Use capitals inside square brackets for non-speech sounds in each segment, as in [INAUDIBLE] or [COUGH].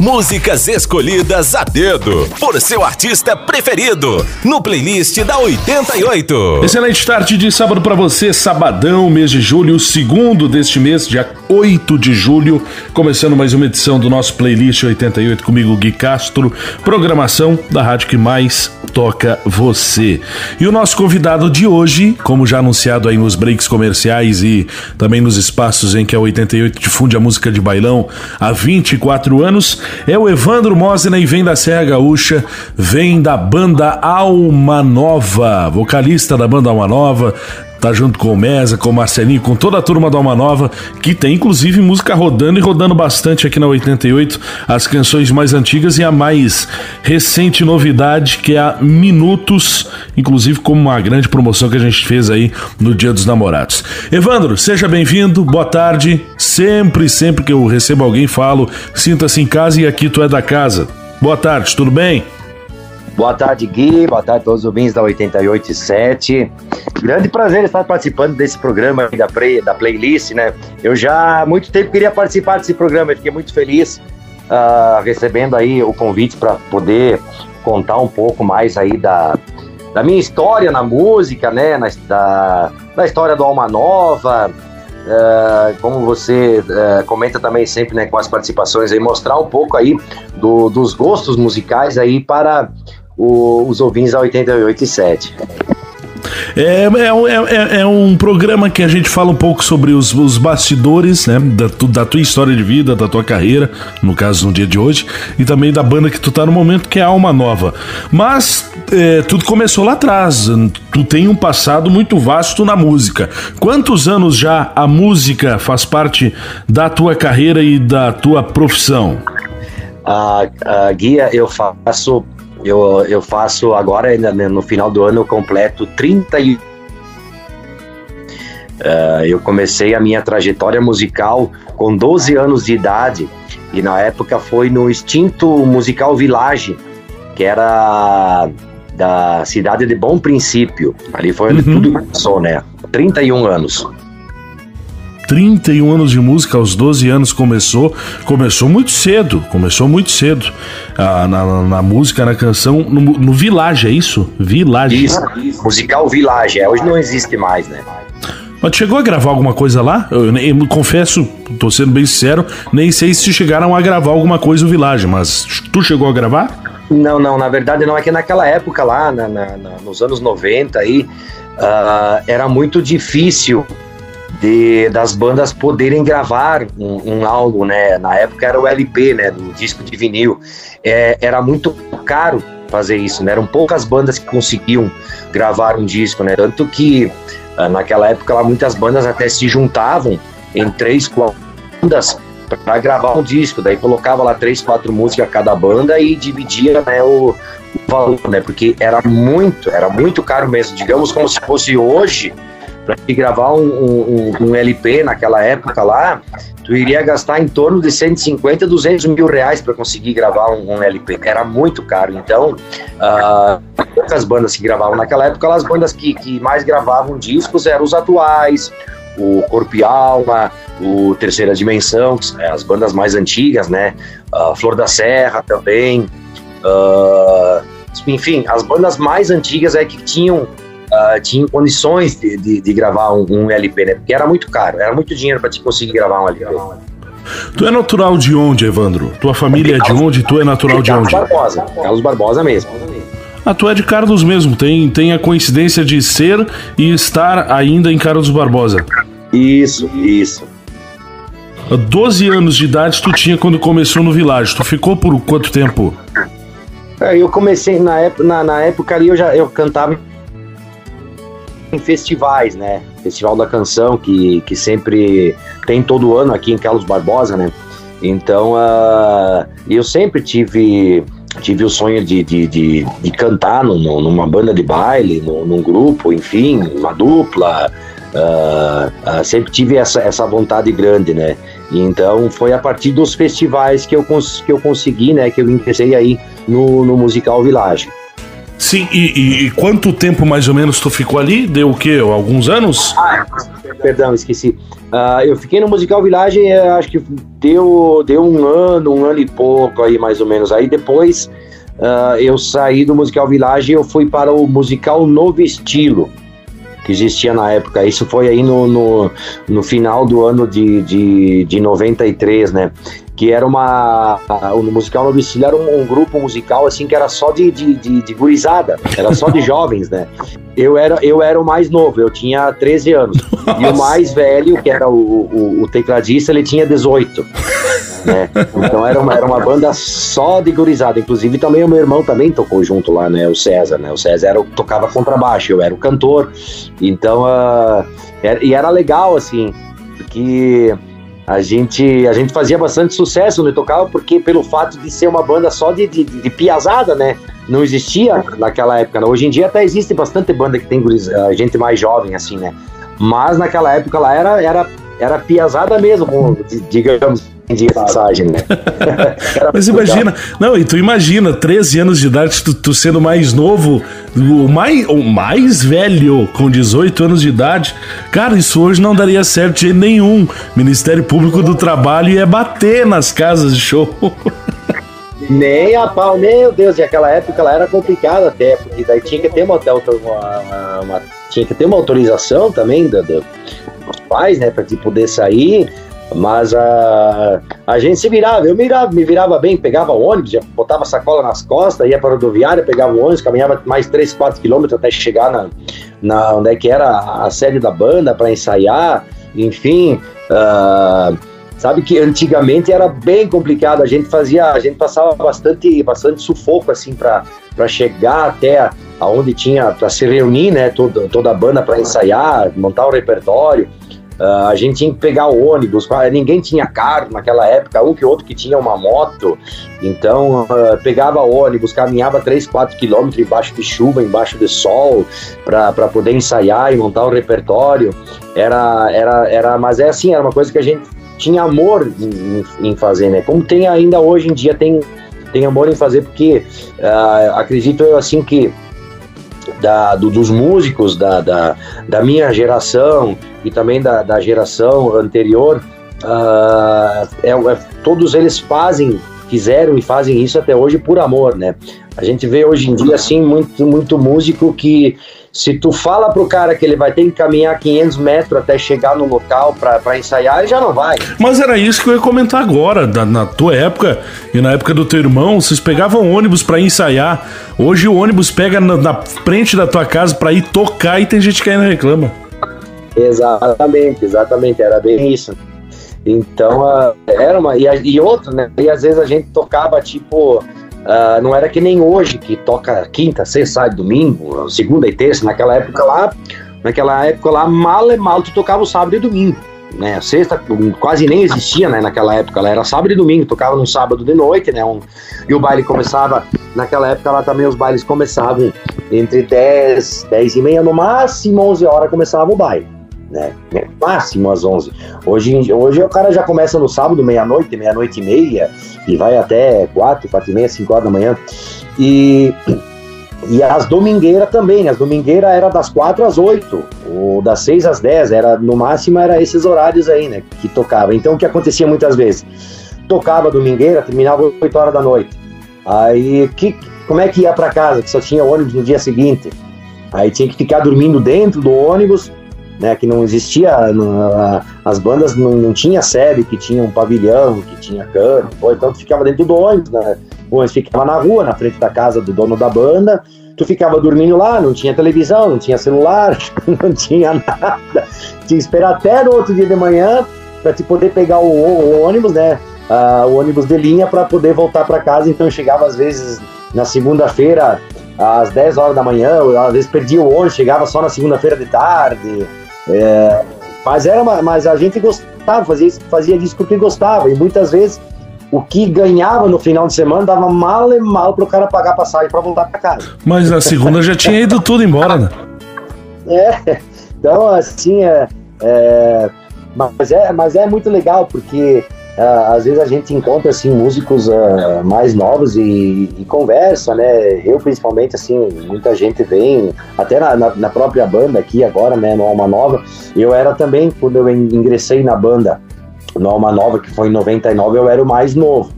Músicas escolhidas a dedo por seu artista preferido no playlist da 88. Excelente tarde de sábado para você, sabadão, mês de julho, segundo deste mês, dia 8 de julho, começando mais uma edição do nosso playlist 88 comigo, Gui Castro, programação da rádio que mais toca você. E o nosso convidado de hoje, como já anunciado aí nos breaks comerciais e também nos espaços em que a 88 difunde a música de bailão há 24 anos, é o Evandro Mosena e vem da Serra Gaúcha, vem da banda Alma Nova, vocalista da banda Alma Nova, tá junto com o Mesa, com o Marcelinho, com toda a turma da Alma Nova, que tem inclusive música rodando e rodando bastante aqui na 88, as canções mais antigas e a mais recente novidade, que é a Minutos, inclusive como uma grande promoção que a gente fez aí no Dia dos Namorados. Evandro, seja bem-vindo, boa tarde. Sempre, sempre que eu recebo alguém, falo, sinta-se em casa e aqui tu é da casa. Boa tarde, tudo bem? Boa tarde, Gui. Boa tarde a todos os ouvintes da 887. Grande prazer estar participando desse programa da, play, da playlist, né? Eu já há muito tempo queria participar desse programa, fiquei muito feliz uh, recebendo aí o convite para poder contar um pouco mais aí da, da minha história na música, né? Na, da, da história do Alma Nova, Uh, como você uh, comenta também sempre né, com as participações aí, mostrar um pouco aí do, dos gostos musicais aí para o, os ouvintes da 88.7. É, é, é, é, é, um programa que a gente fala um pouco sobre os, os bastidores, né? Da, tu, da, tua história de vida, da tua carreira, no caso no dia de hoje, e também da banda que tu tá no momento, que é a Alma Nova. Mas é, tudo começou lá atrás. Tu tem um passado muito vasto na música. Quantos anos já a música faz parte da tua carreira e da tua profissão? A, a guia eu faço eu, eu faço agora, no final do ano, eu completo 30 e... Uh, eu comecei a minha trajetória musical com 12 anos de idade e na época foi no extinto musical Village, que era da cidade de Bom Princípio. Ali foi onde uhum. tudo começou, né? 31 anos. 31 anos de música, aos 12 anos começou. Começou muito cedo, começou muito cedo. Ah, na, na, música, na canção, no, no Village, é isso? Village. Isso, isso. musical Village, é, hoje não existe mais, né? Mas chegou a gravar alguma coisa lá? Eu, eu, eu, confesso, tô sendo bem sincero, nem sei se chegaram a gravar alguma coisa no Village, mas tu chegou a gravar? Não, não, na verdade não, é que naquela época lá, na, na, nos anos 90 aí, uh, era muito difícil de, das bandas poderem gravar um, um, álbum, né? Na época era o LP, né? Do disco de vinil. É, era muito caro fazer isso, né? Eram poucas bandas que conseguiam gravar um disco, né? Tanto que ah, naquela época lá, muitas bandas até se juntavam em três, quatro bandas para gravar um disco. Daí colocava lá três, quatro músicas cada banda e dividia né, o, o valor, né? Porque era muito, era muito caro mesmo. Digamos como se fosse hoje para gravar um, um, um, LP naquela época lá, tu iria gastar em torno de 150, 200 mil reais para conseguir gravar um, um, LP. Era muito caro. Então, uh, poucas bandas que gravavam naquela época, as bandas que, que mais gravavam discos eram os atuais, o Corpo e Alma, o Terceira Dimensão, as bandas mais antigas, né? Uh, Flor da Serra também. Uh, enfim, as bandas mais antigas é que tinham uh, tinham condições de, de, de gravar um, um, LP, né? Porque era muito caro, era muito dinheiro para te conseguir gravar um LP. Tu é natural de onde, Evandro? Tua família é de onde? Tu é natural de onde? Carlos Barbosa, Carlos Barbosa mesmo. Ah, tu é de Carlos mesmo, tem, tem a coincidência de ser e estar ainda em Carlos Barbosa. Isso, isso. 12 anos de idade tu tinha quando começou no Village. Tu ficou por quanto tempo? É, eu comecei na época, na, na época ali eu já eu cantava em festivais, né? Festival da Canção, que, que sempre tem todo ano aqui em Carlos Barbosa, né? Então, uh, eu sempre tive tive o sonho de, de, de, de cantar no, numa banda de baile, no, num grupo, enfim, uma dupla. Uh, uh, sempre tive essa, essa vontade grande, né? Então foi a partir dos festivais que eu, que eu consegui, né? Que eu ingressei aí no, no musical Village. Sim, e, e, e, quanto tempo mais ou menos tu ficou ali? Deu o quê? Alguns anos? Ah, perdão, esqueci. Uh, eu fiquei no Musical Village, eh, acho que deu, deu um ano, um ano e pouco aí mais ou menos. Aí depois uh, eu saí do Musical Village e eu fui para o Musical Novo Estilo, que existia na época. Isso foi aí no, no, no final do ano de, de, de 93, né? Que era uma. O musical no Estilo era um, um, grupo musical assim que era só de, de, de, de gurizada, era só de [LAUGHS] jovens, né? Eu era, eu era o mais novo, eu tinha 13 anos. Nossa. E o mais velho, que era o, o, o tecladista, ele tinha 18. Né? Então era uma, era uma banda só de gurizada. Inclusive também o meu irmão também tocou junto lá, né? O César, né? O César era, tocava contrabaixo, eu era o cantor. Então, uh, era, e era legal, assim, porque a gente, a gente fazia bastante sucesso no Tocava, porque pelo fato de ser uma banda só de, de, de piazada, né? Não existia naquela época. Né? Hoje em dia até existe bastante banda que tem gente mais jovem, assim, né? Mas naquela época lá era, era, era piazada mesmo, digamos de mensagem, né? [LAUGHS] Mas imagina, não, e tu imagina, 13 anos de idade, tu, tu, sendo mais novo, o mais, o mais velho, com 18 anos de idade, cara, isso hoje não daria certo de nenhum. Ministério Público do Trabalho ia bater nas casas de show. [LAUGHS] Nem a pau, meu Deus, e aquela época ela era complicada até, porque daí tinha que ter uma, uma, uma tinha que ter uma autorização também do, do, dos pais, né, para poder sair. Mas a, a gente se virava, eu me virava, me virava bem, pegava ônibus, botava sacola nas costas, ia para a rodoviária, pegava ônibus, caminhava mais 3, 4 quilômetros até chegar na, na onde é que era a sede da banda para ensaiar, enfim. Uh, sabe que antigamente era bem complicado, a gente fazia, a gente passava bastante, bastante sufoco assim para chegar até aonde tinha para se reunir, né, toda, toda a banda para ensaiar, montar o repertório. Uh, a gente tinha que pegar o ônibus, ninguém tinha carro naquela época, um que outro que tinha uma moto, então uh, pegava ônibus, caminhava 3, 4 quilômetros embaixo de chuva, embaixo de sol, para poder ensaiar e montar o repertório. Era, era, era, mas é assim, era uma coisa que a gente tinha amor em, em fazer, né? Como tem ainda hoje em dia, tem, tem amor em fazer, porque uh, acredito eu assim que da, do, dos músicos da, da, da, minha geração e também da, da geração anterior, uh, é, é, todos eles fazem, fizeram e fazem isso até hoje por amor, né? A gente vê hoje em dia, assim, muito, muito músico que se tu fala pro cara que ele vai ter que caminhar 500 metros até chegar no local para ensaiar, ele já não vai. Mas era isso que eu ia comentar agora. Da, na tua época e na época do teu irmão, vocês pegavam ônibus para ensaiar. Hoje o ônibus pega na, na frente da tua casa para ir tocar e tem gente que ainda reclama. Exatamente, exatamente. Era bem isso. Então, uh, era uma. E, e outro, né? E às vezes a gente tocava tipo Uh, não era que nem hoje, que toca quinta, sexta, sábado, domingo, segunda e terça. Naquela época lá, naquela época lá, mal e mal tu tocava o sábado e domingo. Né? Sexta quase nem existia né, naquela época, ela era sábado e domingo, tocava no sábado de noite, né? Um, e o baile começava, naquela época lá também os bailes começavam entre 10, 10 e meia, no máximo 11 horas começava o baile né? Máximo às 11. Hoje, hoje o cara já começa no sábado, meia-noite, meia-noite e meia, e vai até 4, 4 e meia, 5 horas da manhã. E, e as domingueiras também, as domingueiras era das 4 às 8, ou das 6 às 10, era, no máximo era esses horários aí, né, que tocava. Então o que acontecia muitas vezes? Tocava domingueira, terminava 8 horas da noite. Aí, que, como é que ia para casa, que só tinha ônibus no dia seguinte? Aí tinha que ficar dormindo dentro do ônibus, né, que não existia, não, as bandas não, não tinha sede, que tinha um pavilhão, que tinha cano, então tu ficava dentro do ônibus, né, o ônibus ficava na rua, na frente da casa do dono da banda, tu ficava dormindo lá, não tinha televisão, não tinha celular, [LAUGHS] não tinha nada, tinha que esperar até no outro dia de manhã para te poder pegar o, o ônibus, né, uh, o ônibus de linha para poder voltar para casa, então eu chegava às vezes na segunda-feira às 10 horas da manhã, às vezes perdia o ônibus, chegava só na segunda-feira de tarde, é, mas, era mas a gente gostava, fazia, isso, fazia disso porque gostava. E muitas vezes o que ganhava no final de semana dava mal e mal para o cara pagar passagem para voltar para casa. Mas na segunda já tinha ido tudo embora, né? [LAUGHS] É, então assim, é, é, mas, é, mas é muito legal porque uh, às vezes a gente encontra assim músicos uh, mais novos e, e, conversa, né? Eu principalmente assim, muita gente vem até na, na, na, própria banda aqui agora, né? No Alma Nova, eu era também quando eu ingressei na banda no Alma Nova que foi em 99, eu era o mais novo.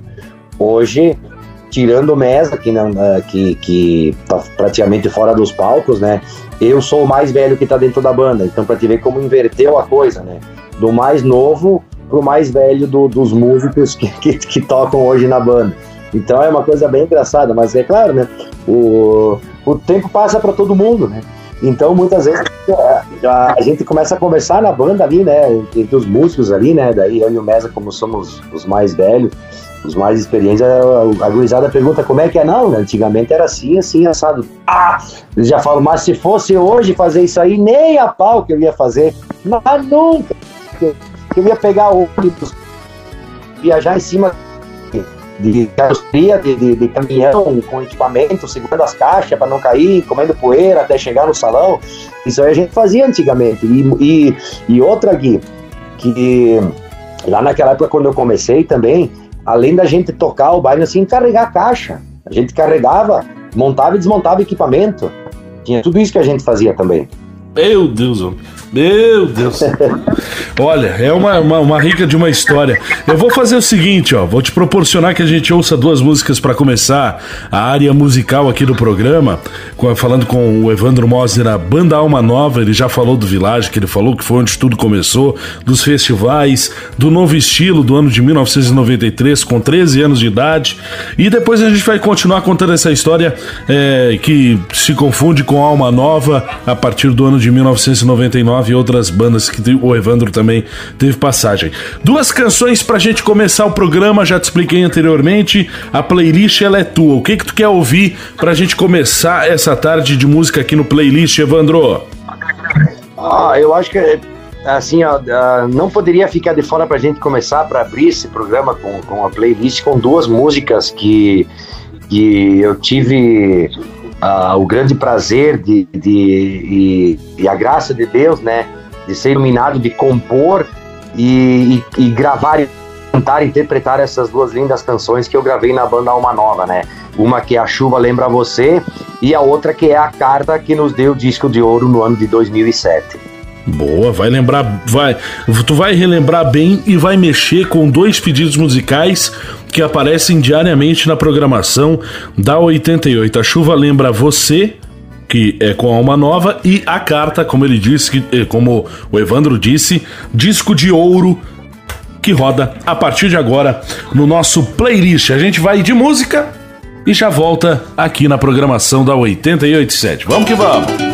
Hoje tirando o Mesa, que, não, que, que tá praticamente fora dos palcos, né? Eu sou o mais velho que tá dentro da banda, então pra te ver como inverteu a coisa, né? Do mais novo pro mais velho do, dos músicos que, que, que, tocam hoje na banda. Então é uma coisa bem engraçada, mas é claro, né? O, o tempo passa para todo mundo, né? Então muitas vezes a, a, gente começa a conversar na banda ali, né? Entre os músicos ali, né? Daí eu e o Mesa, como somos os mais velhos, os mais experientes, a, a gurizada pergunta como é que é. Não, né? antigamente era assim, assim, assado. Ah! Eles já falam, mas se fosse hoje fazer isso aí, nem a pau que eu ia fazer. Mas nunca eu ia pegar ônibus, viajar em cima de carroceria, de, de, de, caminhão com equipamento, segurando as caixas para não cair, comendo poeira até chegar no salão. Isso aí a gente fazia antigamente. E, e, e outra aqui, que lá naquela época quando eu comecei também, além da gente tocar o baile assim, carregar a caixa. A gente carregava, montava e desmontava equipamento. Tinha tudo isso que a gente fazia também. Meu Deus, homem. Meu Deus. Olha, é uma, uma, uma, rica de uma história. Eu vou fazer o seguinte, ó. Vou te proporcionar que a gente ouça duas músicas para começar a área musical aqui do programa. Falando com o Evandro Moser, a Banda Alma Nova. Ele já falou do Village, que ele falou que foi onde tudo começou, dos festivais, do novo estilo do ano de 1993, com 13 anos de idade. E depois a gente vai continuar contando essa história é, que se confunde com Alma Nova a partir do ano de 1999 e outras bandas que o Evandro também teve passagem. Duas canções pra gente começar o programa, já te expliquei anteriormente. A playlist ela é tua. O que que tu quer ouvir pra gente começar essa tarde de música aqui no playlist, Evandro? Ah, eu acho que assim, ó, não poderia ficar de fora pra gente começar para abrir esse programa com, com a playlist com duas músicas que, que eu tive uh, o grande prazer de, de, de, e a graça de Deus, né, de ser iluminado, de compor e, e, e gravar e cantar interpretar essas duas lindas canções que eu gravei na banda Alma Nova, né? Uma que é A Chuva Lembra Você e a outra que é a carta que nos deu o disco de ouro no ano de 2007. Boa, vai lembrar, vai, tu vai relembrar bem e vai mexer com dois pedidos musicais que aparecem diariamente na programação da 88. A chuva lembra você, que é com alma nova, e a carta, como ele disse, eh, como o Evandro disse, disco de ouro que roda a partir de agora no nosso playlist. A gente vai de música e já volta aqui na programação da 887. Vamos que vamos!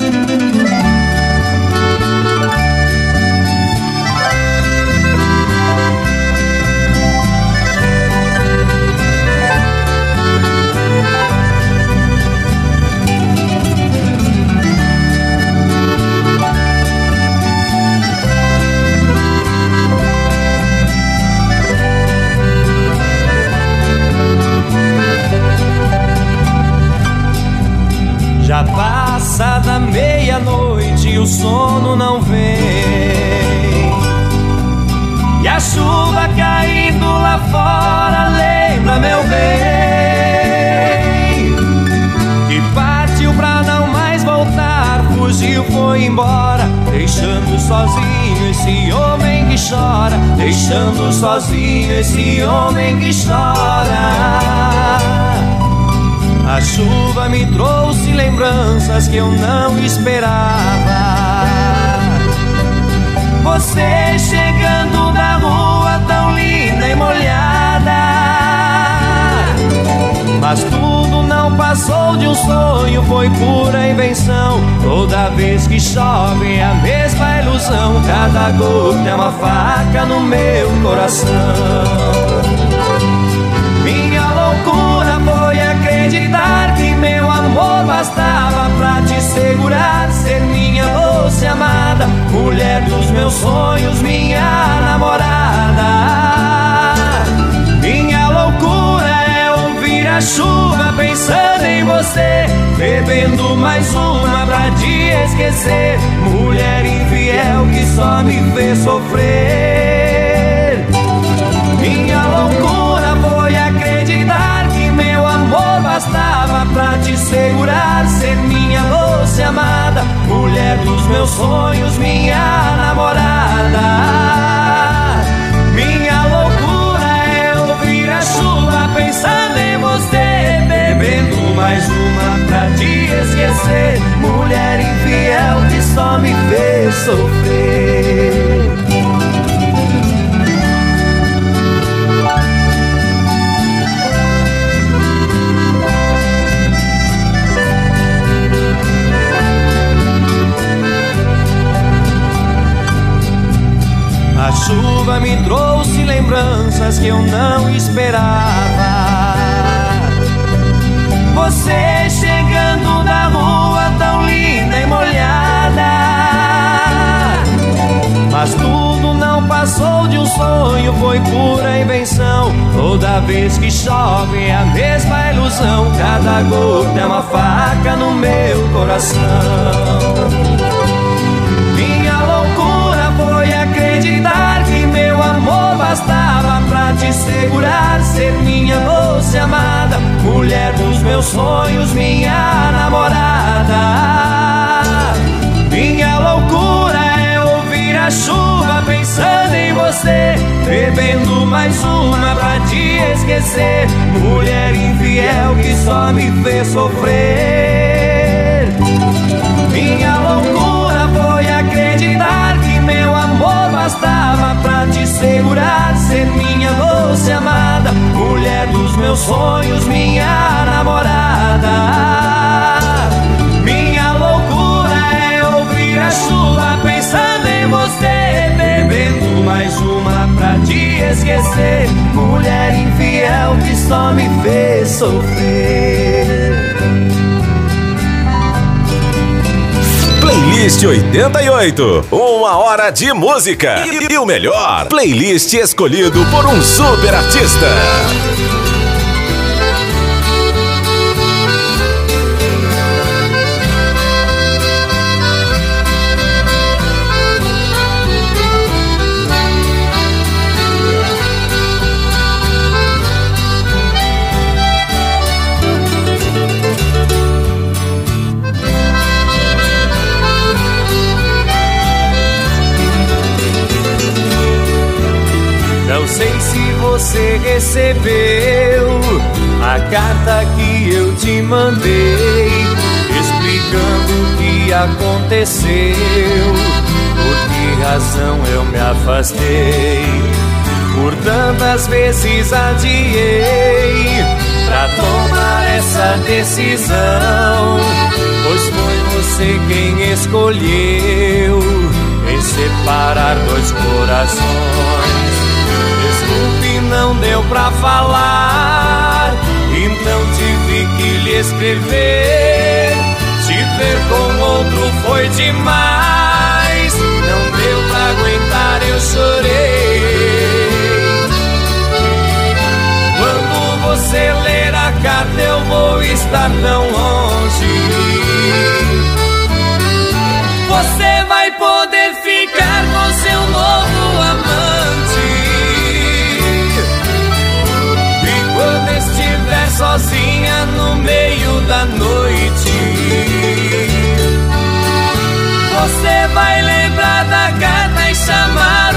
Foi embora, deixando sozinho esse homem que chora, deixando sozinho esse homem que chora. A chuva me trouxe lembranças que eu não esperava. Você chegando da rua tão linda e molhada. Mas não passou de um sonho, foi pura invenção. Toda vez que chove é a mesma ilusão. Cada gota é uma faca no meu coração. acreditar que meu amor bastava pra te segurar, ser minha doce amada, mulher dos meus sonhos, minha namorada. Minha loucura é ouvir a chuva pensando você, bebendo mais uma pra te esquecer, mulher infiel que só me fez sofrer. Minha loucura foi acreditar que meu amor bastava pra te segurar, ser minha doce amada, mulher dos meus sonhos, minha namorada. Mais uma pra te esquecer, mulher infiel que só me fez sofrer. A chuva me trouxe lembranças que eu não esperava. Você chegando da rua tão linda e molhada. Mas tudo não passou de um sonho, foi pura invenção. Toda vez que chove é a mesma ilusão. Cada gota é uma faca no meu coração. acreditar que meu amor bastava pra te segurar, ser minha doce amada, mulher dos meus sonhos, minha namorada. Minha loucura é ouvir a chuva pensando em você, bebendo mais uma pra te esquecer, mulher infiel que só me fez sofrer. Minha loucura foi acreditar meu amor bastava pra te segurar, ser minha doce amada, mulher dos meus sonhos, minha namorada. Minha loucura é ouvir a chuva pensando em você, bebendo mais uma pra te esquecer, mulher infiel que só me fez sofrer. Playlist 88. Uma hora de música. E, e o melhor, playlist escolhido por um super artista. Me afastei, por tantas vezes adiei pra tomar essa decisão, pois foi você quem escolheu em separar dois corações. Não deu pra falar, então tive que lhe escrever. Te ver com outro foi demais, estar tão longe. Você vai poder ficar com seu novo amante. sozinha no meio da noite. Você vai lembrar da carta e chamar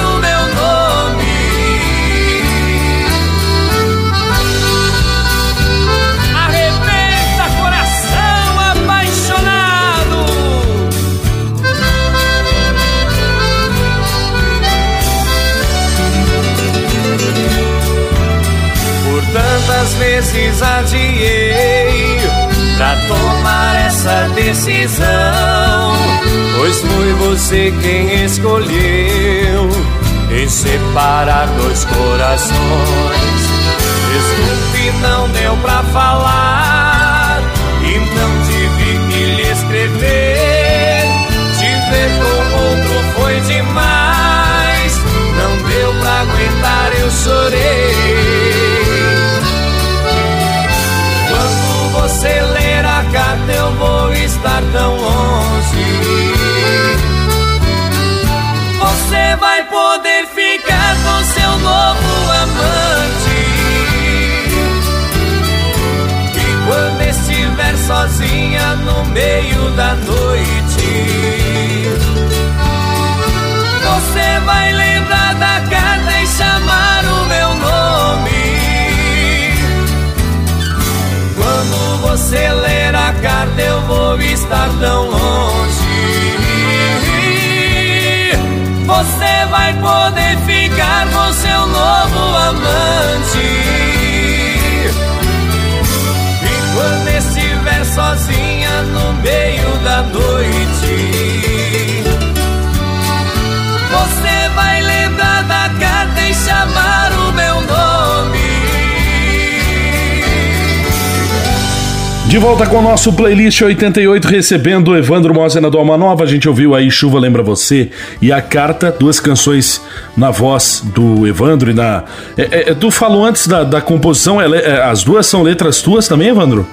tantas vezes adiei pra tomar essa decisão, pois foi você quem escolheu em separar dois corações. Desculpe, não deu pra falar, então tive que lhe escrever. Te ver com outro foi demais, não deu pra aguentar, eu chorei. estar tão longe. Você vai poder ficar com seu novo amante. E quando estiver sozinha no meio da noite, você vai lembrar da casa e chamar. Você ler a carta, eu vou estar tão longe. Você vai poder ficar com seu novo amante. Quando estiver sozinha no meio da noite, você vai lembrar da carta e chamar o meu nome. De volta com o nosso playlist 88, recebendo Evandro Mosena do Alma Nova. A gente ouviu aí Chuva Lembra Você e A Carta, duas canções na voz do Evandro e na. É, é, tu falou antes da, da composição, ela, é, as duas são letras tuas também, Evandro?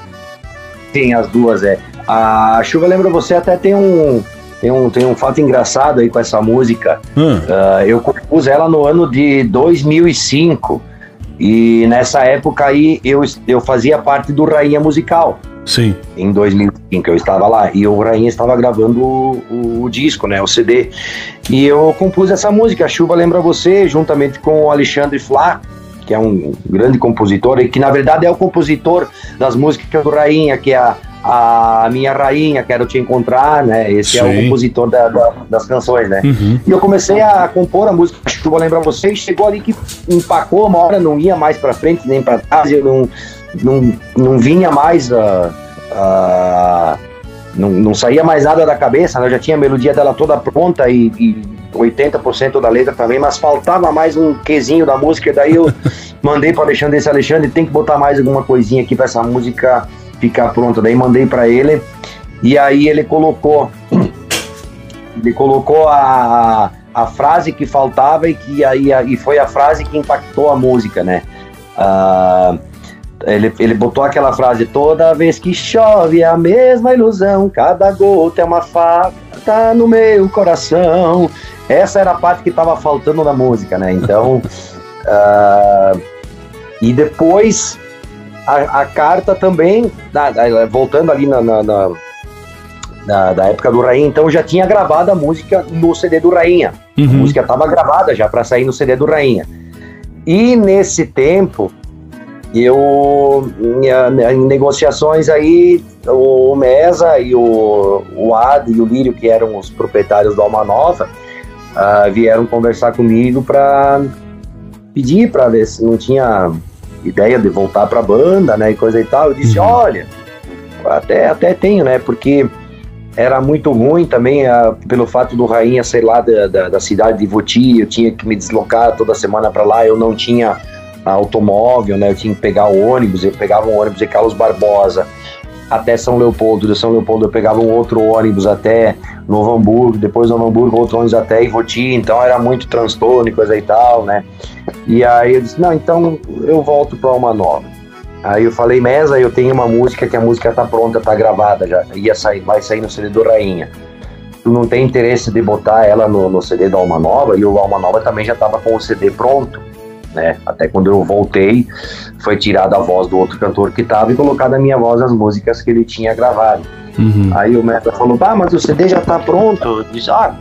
Sim, as duas, é. A Chuva Lembra Você até tem um, tem um, tem um fato engraçado aí com essa música. Hum. Uh, eu compus ela no ano de 2005 e nessa época aí eu, eu fazia parte do Rainha Musical. Sim. Em 2005 eu estava lá e o Rainha estava gravando o, o, disco, né, o CD. E eu compus essa música, A Chuva Lembra Você, juntamente com o Alexandre Flá, que é um grande compositor e que na verdade é o compositor das músicas do Rainha, que é a, a Minha Rainha, Quero Te Encontrar, né? Esse Sim. é o compositor da, da, das canções, né? Uhum. E eu comecei a compor a música Chuva Lembra Você e chegou ali que empacou uma hora, não ia mais para frente nem para trás, eu não, não, não vinha mais a. Uh, não, não saía mais nada da cabeça, né? eu já tinha a melodia dela toda pronta e, e 80% da letra também, mas faltava mais um quezinho da música, daí eu [LAUGHS] mandei para Alexandre esse Alexandre, tem que botar mais alguma coisinha aqui para essa música ficar pronta. Daí mandei para ele e aí ele colocou [CLEARS THROAT] ele colocou a, a frase que faltava e que aí e foi a frase que impactou a música, né? Uh, ele, ele botou aquela frase: toda vez que chove é a mesma ilusão, cada gota é uma faca no meu coração. Essa era a parte que estava faltando na música, né? Então, uh, [LAUGHS] e depois a, a carta também, voltando ali na, na, da época do Rainha, então já tinha gravado a música no CD do Rainha. Uhum. A música estava gravada já para sair no CD do Rainha. E nesse tempo, eu em negociações aí o Mesa e o, o Ad e o Lírio que eram os proprietários da Alma Nova uh, vieram conversar comigo para pedir para ver se não tinha ideia de voltar para a banda né e coisa e tal eu disse uhum. olha até até tenho né porque era muito ruim também uh, pelo fato do Rainha ser lá da, da, da cidade de Voti eu tinha que me deslocar toda semana para lá eu não tinha automóvel, né? Eu tinha que pegar o ônibus, eu pegava um ônibus de Carlos Barbosa até São Leopoldo, de São Leopoldo eu pegava um outro ônibus até Novo Hamburgo, depois Novo Hamburgo outro ônibus até Ivoti, então era muito transtorno e coisa e tal, né? E aí eu disse, não, então eu volto para uma nova. Aí eu falei, Mesa, eu tenho uma música que a música tá pronta, tá gravada já, ia sair, vai sair no CD do Rainha. Tu não tem interesse de botar ela no, no CD da Alma Nova? E o Alma Nova também já tava com o CD pronto né? Até quando eu voltei, foi tirada a voz do outro cantor que tava e colocada a minha voz as músicas que ele tinha gravado. Uhum. Aí o Meta falou, ah, mas o CD já tá pronto. Eu disse, ah,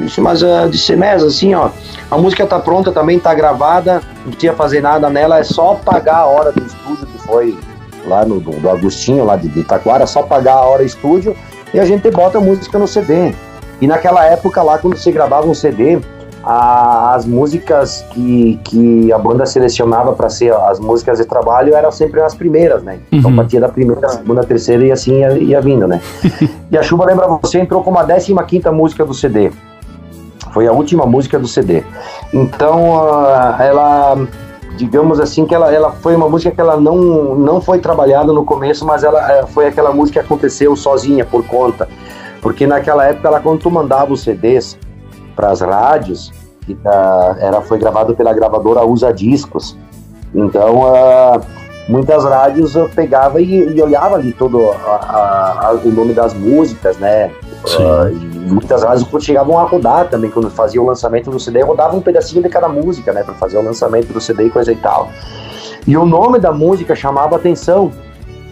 disse, mas uh, disse, Mesa, assim, ó, a música tá pronta, também tá gravada, não precisa fazer nada nela, é só pagar a hora do estúdio que foi lá no do, do Agostinho, lá de, de Itaquara, só pagar a hora estúdio e a gente bota a música no CD. E naquela época lá, quando você gravava um CD, a, as músicas que, que a banda selecionava para ser as músicas de trabalho eram sempre as primeiras, né? Então uhum. partia da primeira, segunda, terceira e assim ia, ia vindo, né? [LAUGHS] e a Chuva Lembra Você entrou como a 15 quinta música do CD. Foi a última música do CD. Então, uh, ela digamos assim que ela, ela foi uma música que ela não, não foi trabalhada no começo, mas ela eh, foi aquela música que aconteceu sozinha por conta, porque naquela época ela quando tu mandava os CDs para as rádios, que tá, era, foi gravado pela gravadora Usa Discos. Então, uh, muitas rádios eu pegava e, e olhava ali todo a, a, o nome das músicas, né? Uh, muitas rádios chegavam a rodar também, quando fazia o lançamento do CD, rodava um pedacinho de cada música, né? Para fazer o lançamento do CD e coisa e tal. E o nome da música chamava atenção.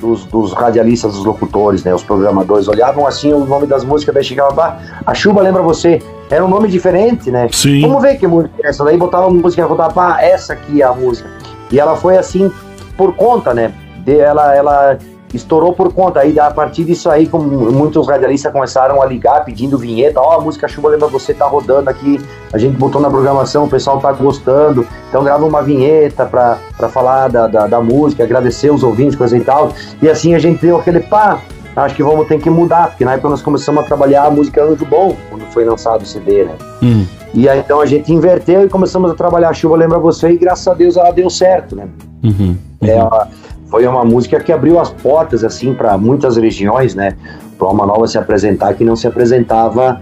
dos, dos, radialistas, dos locutores, né? Os programadores olhavam assim o nome das músicas, daí chegava, bah, a chuva lembra você. Era um nome diferente, né? Sim. Vamos ver que música é essa. Daí botava a música botava, pá, essa aqui é a música. E ela foi assim por conta, né? De, ela, ela estourou por conta. Aí, a partir disso aí, como muitos radialistas começaram a ligar pedindo vinheta, ó, oh, a música Chuva Lembra Você tá rodando aqui, a gente botou na programação, o pessoal tá gostando, então grava uma vinheta pra, pra falar da, da, da música, agradecer os ouvintes, coisa e tal. E assim a gente deu aquele pá, acho que vamos ter que mudar, porque na época nós começamos a trabalhar a música Anjo Bom, quando foi lançado o CD, né? Hum. E aí então a gente inverteu e começamos a trabalhar a Chuva Lembra Você e graças a Deus ela deu certo, né? Uhum, uhum. É, foi uma música que abriu as portas assim para muitas regiões, né? Para uma nova se apresentar que não se apresentava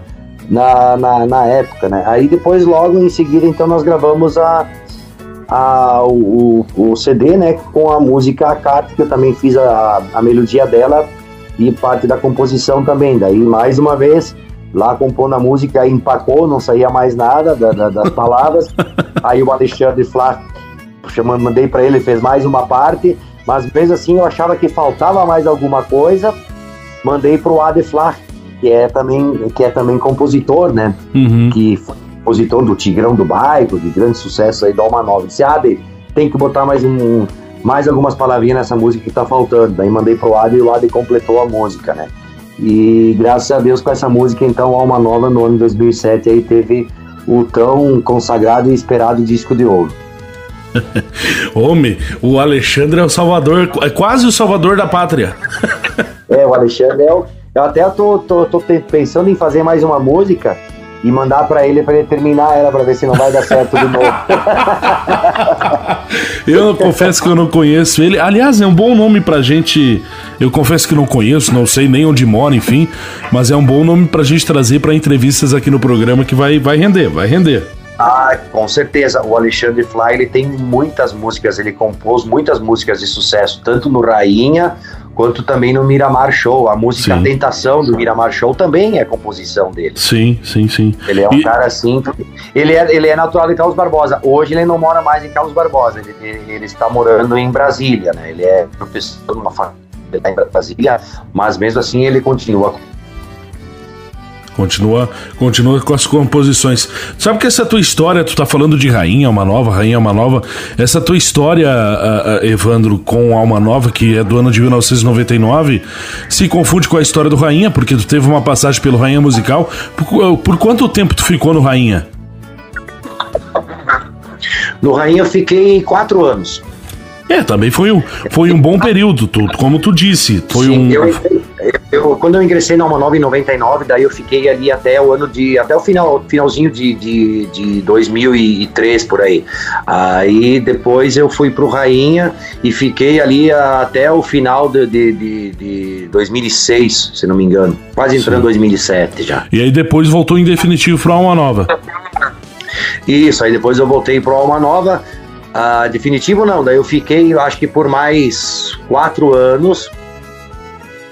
na, na, na, época, né? Aí depois, logo em seguida, então nós gravamos a, a, o, o CD, né? Com a música A Carta, que eu também fiz a, a melodia dela e parte da composição também. Daí, mais uma vez, lá compondo a música, empacou, não saía mais nada da, da, das [LAUGHS] palavras. Aí o Alexandre Flá, mandei para ele, fez mais uma parte mas mesmo assim eu achava que faltava mais alguma coisa. Mandei pro Adeflar, que é também que é também compositor, né? Uhum. Que foi compositor do Tigrão do Bairro, de grande sucesso aí do Alma Nova. Disse, Ade, tem que botar mais um mais algumas palavrinhas nessa música que tá faltando. Daí mandei pro Ade e o Ade completou a música, né? E graças a Deus com essa música, então, Alma Nova, no ano de 2007, aí teve o tão consagrado e esperado disco de ouro. [LAUGHS] Homem, o Alexandre é o salvador, é quase o salvador da pátria. [LAUGHS] é, o Alexandre é o. Eu até tô, tô, tô pensando em fazer mais uma música e mandar para ele para ele terminar ela para ver se não vai dar certo de novo. [LAUGHS] eu confesso que eu não conheço ele. Aliás, é um bom nome pra gente. Eu confesso que não conheço, não sei nem onde mora, enfim, mas é um bom nome pra gente trazer para entrevistas aqui no programa que vai vai render, vai render. Ah, com certeza. O Alexandre Fly ele tem muitas músicas, ele compôs muitas músicas de sucesso, tanto no Rainha quanto também no Miramar Show. A música sim. Tentação do Miramar Show também é composição dele. Sim, sim, sim. Ele é um e... cara assim. Ele é, ele é natural de Carlos Barbosa. Hoje ele não mora mais em Carlos Barbosa, ele, ele, ele está morando em Brasília, né? Ele é professor numa faculdade em Brasília, mas mesmo assim ele continua Continua, continua com as composições. Sabe que essa tua história, tu tá falando de Rainha Alma Nova, Rainha Alma Nova, essa tua história, uh, uh, Evandro, com Alma Nova, que é do ano de 1999, se confunde com a história do Rainha, porque tu teve uma passagem pelo Rainha Musical. Por, por quanto tempo tu ficou no Rainha? No Rainha eu fiquei quatro anos. É, também foi um, foi um bom período, tu, como tu disse. Foi Sim, um. Eu, eu, quando eu ingressei na Alma Nova em 99, daí eu fiquei ali até o ano de. até o final, finalzinho de, de, de 2003 por aí. Aí depois eu fui pro Rainha e fiquei ali até o final de, de, de, de 2006, se não me engano. Quase entrando em 2007 já. E aí depois voltou em definitivo pro Alma Nova. Isso, aí depois eu voltei pro Alma Nova. Uh, definitivo não, daí eu fiquei, eu acho que por mais quatro anos.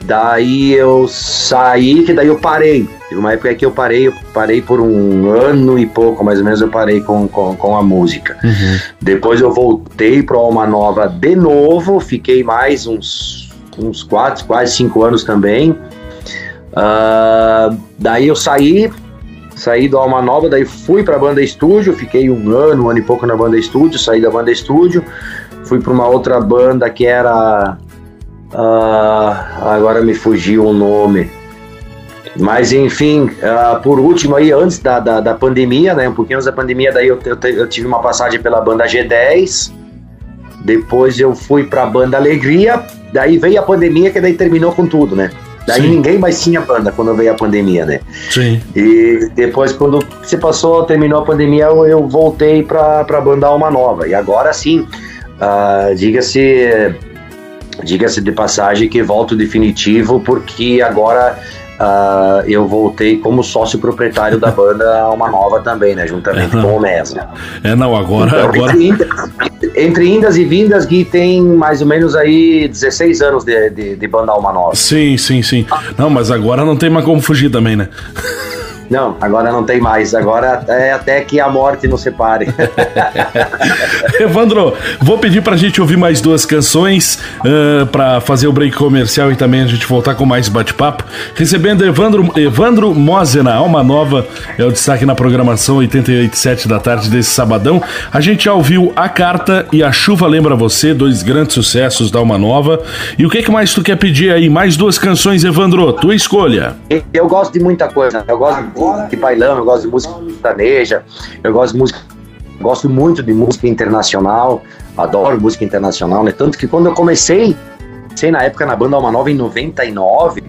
Daí eu saí, que daí eu parei. Teve uma época que eu parei, eu parei por um ano e pouco, mais ou menos, eu parei com, com, com a música. Uhum. Depois eu voltei para Alma Nova de novo, fiquei mais uns, uns quatro, quase cinco anos também. Uh, daí eu saí, saí do Alma Nova, daí fui para a banda estúdio, fiquei um ano, um ano e pouco na banda estúdio, saí da banda estúdio, fui para uma outra banda que era. Uh, agora me fugiu o nome. Mas enfim, uh, por último aí, antes da, da, da, pandemia, né? Um pouquinho antes da pandemia, daí eu, eu, eu tive uma passagem pela banda G10. Depois eu fui para a banda Alegria. Daí veio a pandemia, que daí terminou com tudo, né? Daí Sim. ninguém mais tinha banda quando veio a pandemia, né? Sim. E depois, quando se passou, terminou a pandemia, eu, eu voltei pra, pra banda Alma Nova. E agora sim, uh, diga-se diga-se de passagem que volto definitivo, porque agora Uh, eu voltei como sócio proprietário da banda Alma Nova também, né? Juntamente é, com o Mesmo. É, não, agora. Então, agora... Entre, indas, entre, indas, e vindas, Gui tem mais ou menos aí 16 anos de, de, de banda Alma Nova. Sim, sim, sim. Não, mas agora não tem mais como fugir também, né? Não, agora não tem mais. Agora é até que a morte nos separe. [LAUGHS] Evandro, vou pedir pra gente ouvir mais duas canções uh, pra fazer o break comercial e também a gente voltar com mais bate-papo. Recebendo Evandro, Evandro Mosena, Alma Nova, é o destaque na programação 88.7 da tarde desse sabadão. A gente já ouviu A Carta e A Chuva Lembra Você, dois grandes sucessos da Alma Nova. E o que, que mais tu quer pedir aí? Mais duas canções, Evandro, tua escolha. Eu gosto de muita coisa. Eu gosto de, de bailão, eu gosto de música sertaneja, eu gosto de música. Gosto muito de música internacional, adoro música internacional, né? Tanto que quando eu comecei, sei na época na banda Alma Nova em 99,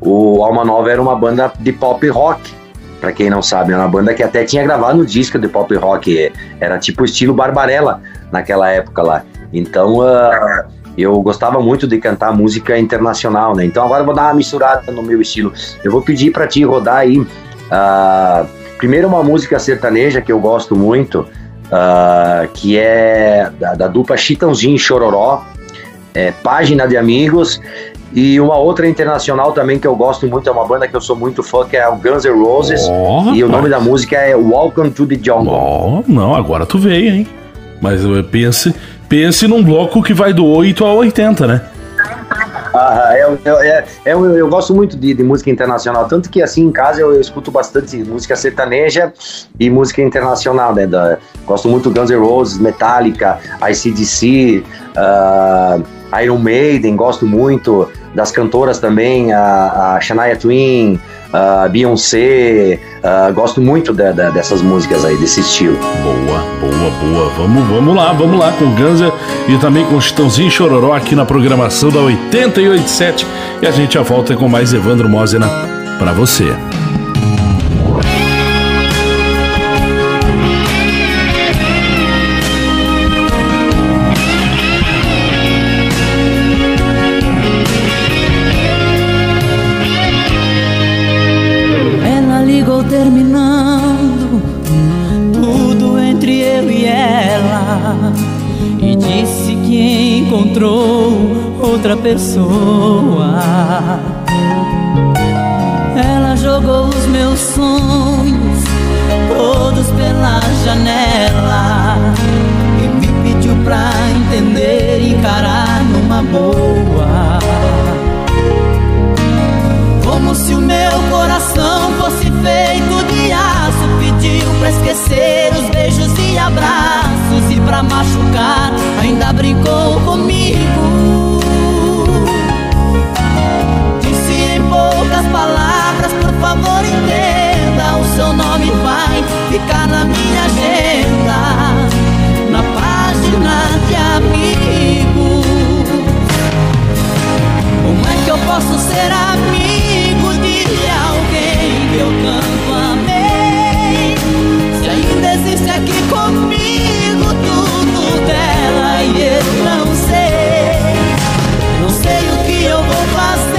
o Alma Nova era uma banda de pop rock. Pra quem não sabe, era uma banda que até tinha gravado no disco de pop rock, era tipo estilo Barbarella naquela época lá. Então, uh, eu gostava muito de cantar música internacional, né? Então agora eu vou dar uma misturada no meu estilo. Eu vou pedir para ti rodar aí, uh, primeiro uma música sertaneja que eu gosto muito, uh, que é da, da dupla Chitãozinho e Chororó, é, Página de Amigos, e uma outra internacional também que eu gosto muito, é uma banda que eu sou muito fã, que é o Guns N' Roses, oh, e o nome da música é Welcome to the Jungle. Oh, não, agora tu veio, hein? Mas eu pense, pense num bloco que vai do 8 ao 80, né? Ah, eu, eu, eu, eu, gosto muito de, de, música internacional, tanto que assim em casa eu, escuto bastante música sertaneja e música internacional, né? Da, gosto muito Guns N' Roses, Metallica, ICDC, uh, Iron Maiden, gosto muito das cantoras também, a, a Shania Twain, uh, Beyoncé. Uh, gosto muito de, de, dessas músicas aí, desse estilo. Boa, boa, boa. Vamos, vamos lá, vamos lá com Ganza e também com Chitãozinho Chororó aqui na programação da 887. E a gente já volta com mais Evandro Mosena para você. Pela janela posso ser amigo de alguém que eu tanto amei? Se ainda existe aqui comigo tudo dela e eu não sei. Não sei o que eu vou fazer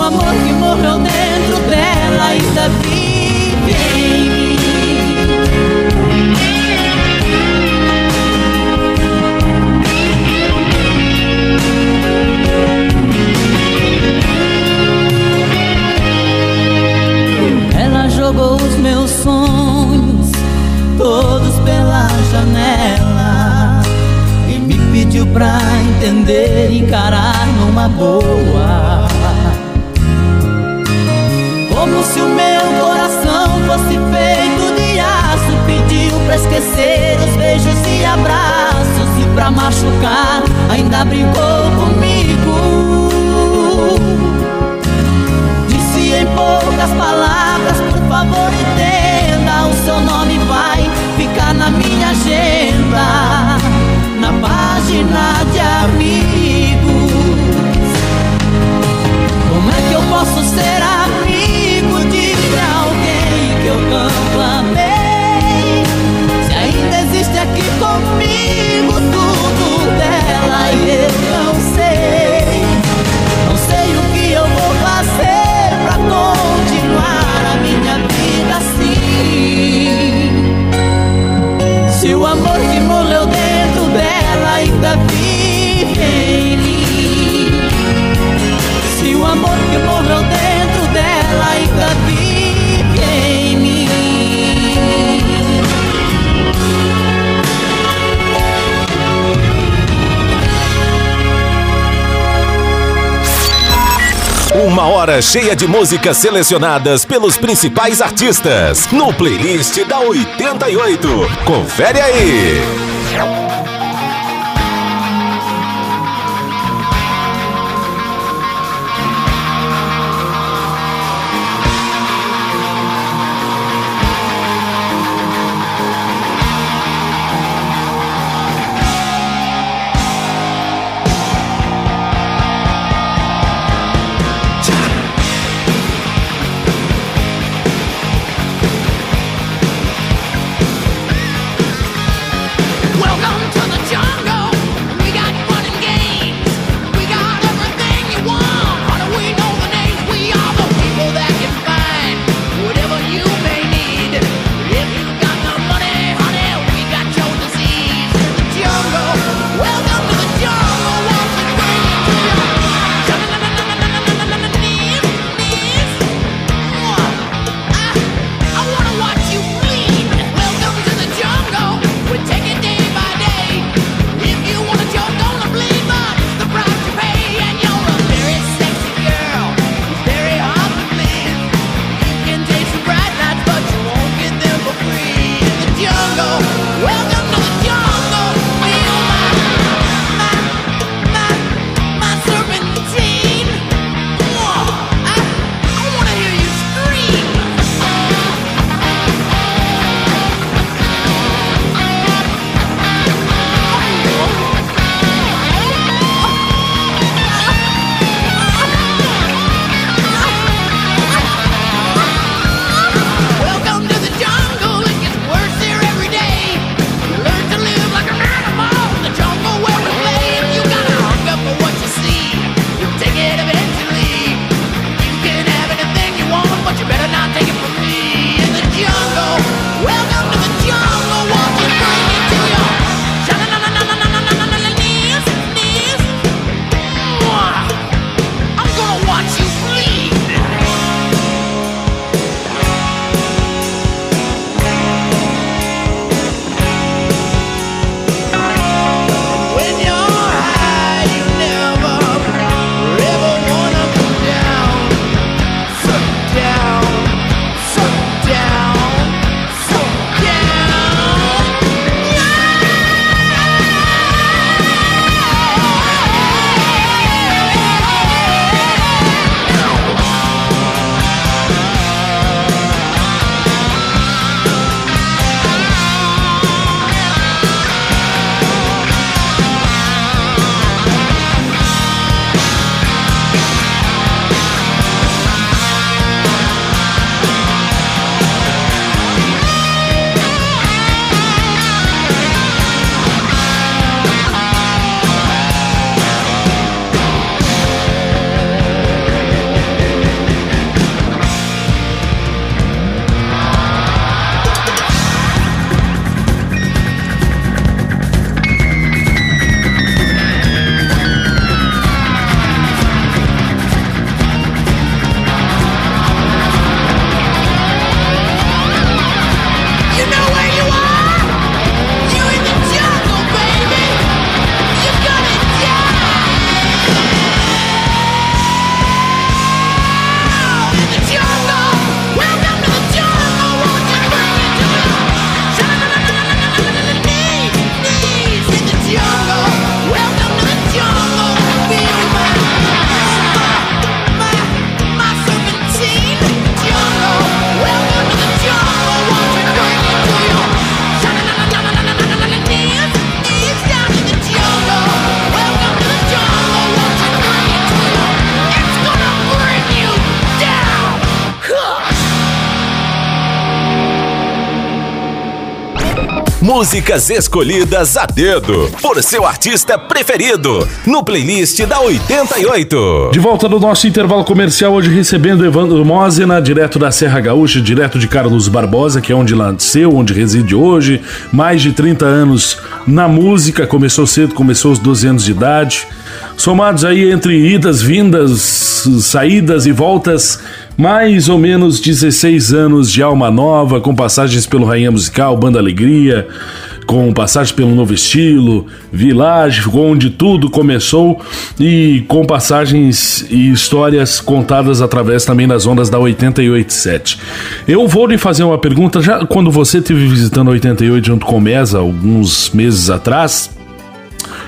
amor que morreu dentro dela ainda vive pediu pra entender encarar numa boa. Como se o meu coração fosse feito de aço Pediu pra esquecer os beijos e abraços E pra machucar ainda brincou comigo Disse em poucas palavras, por favor entenda O seu nome vai ficar na minha agenda página de amigos Como é que eu posso ser amigo? eu tanto amei. Se ainda existe aqui comigo tudo dela e eu Uma hora cheia de músicas selecionadas pelos principais artistas no playlist da 88. Confere aí. Músicas escolhidas a dedo por seu artista preferido no playlist da 88. De volta no nosso intervalo comercial, hoje recebendo Evandro Mosena, direto da Serra Gaúcha, direto de Carlos Barbosa, que é onde nasceu, onde reside hoje. Mais de 30 anos na música, começou cedo, começou aos 12 anos de idade. Somados aí entre idas, vindas, saídas e voltas, mais ou menos 16 anos de alma nova, com passagens pelo Rainha Musical, Banda Alegria, com passagem pelo Novo Estilo, Village, onde tudo começou, e com passagens e histórias contadas através também das ondas da 887. Eu vou lhe fazer uma pergunta, já quando você esteve visitando a 88 junto com o Mesa, alguns meses atrás,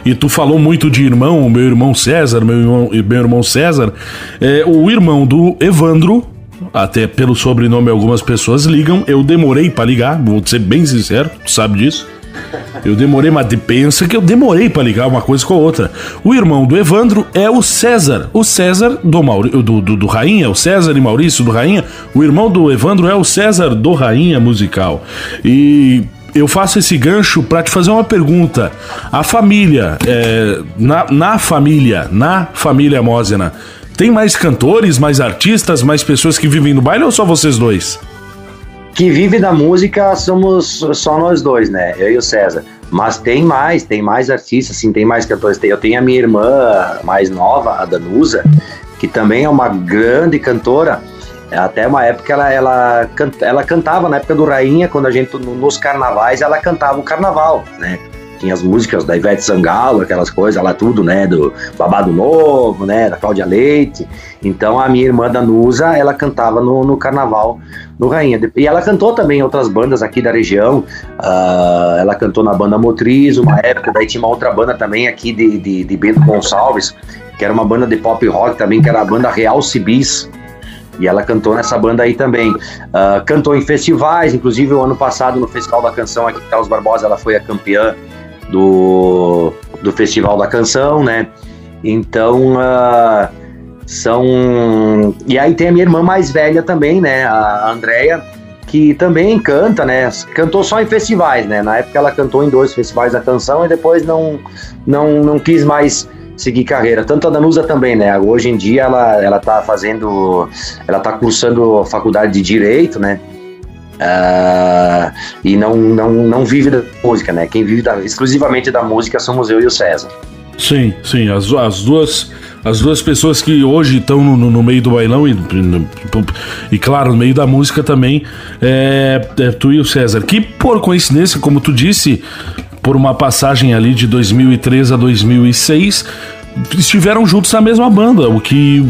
e tu falou muito de irmão, meu irmão César, meu irmão, meu irmão César, é, o irmão do Evandro, até pelo sobrenome algumas pessoas ligam, eu demorei para ligar, vou ser bem sincero, tu sabe disso. Eu demorei, mas pensa que eu demorei para ligar uma coisa com a outra. O irmão do Evandro é o César. O César do, Mauri, do, do, do Rainha, o César e Maurício do Rainha. O irmão do Evandro é o César do Rainha Musical. E eu faço esse gancho para te fazer uma pergunta. A família, é, na, na família, na família Mósena, tem mais cantores, mais artistas, mais pessoas que vivem no baile ou só vocês dois? Que vive da música somos só nós dois, né? Eu e o César. Mas tem mais, tem mais artistas, sim, tem mais cantores. Eu tenho a minha irmã mais nova, a Danusa, que também é uma grande cantora. Até uma época ela, ela, ela cantava, na época do Rainha, quando a gente, nos carnavais, ela cantava o carnaval, né? Tinha as músicas da Ivete Sangalo, aquelas coisas lá tudo, né? Do Babado Novo, né? Da Cláudia Leite. Então a minha irmã Danusa, ela cantava no, no carnaval no Rainha. E ela cantou também em outras bandas aqui da região. Uh, ela cantou na banda Motriz, uma época, daí tinha uma outra banda também aqui de, de, de Bento Gonçalves, que era uma banda de pop rock também, que era a banda Real Cibis. E ela cantou nessa banda aí também. Uh, cantou em festivais, inclusive o ano passado no Festival da Canção aqui em Carlos Barbosa, ela foi a campeã do, do Festival da Canção, né? Então, uh, são. E aí tem a minha irmã mais velha também, né? A Andrea, que também canta, né? Cantou só em festivais, né? Na época ela cantou em dois festivais da canção e depois não, não, não quis mais seguir carreira. Tanto a Danusa também, né? Hoje em dia ela, ela tá fazendo. Ela tá cursando faculdade de Direito, né? Uh, e não, não, não vive da música, né? Quem vive da, exclusivamente da música somos eu e o César. Sim, sim, as, as duas as duas pessoas que hoje estão no, no, meio do bailão e, e, claro, no meio da música também, é, é, tu e o César, que por coincidência, como tu disse, por uma passagem ali de 2003 a 2006, estiveram juntos na mesma banda, o que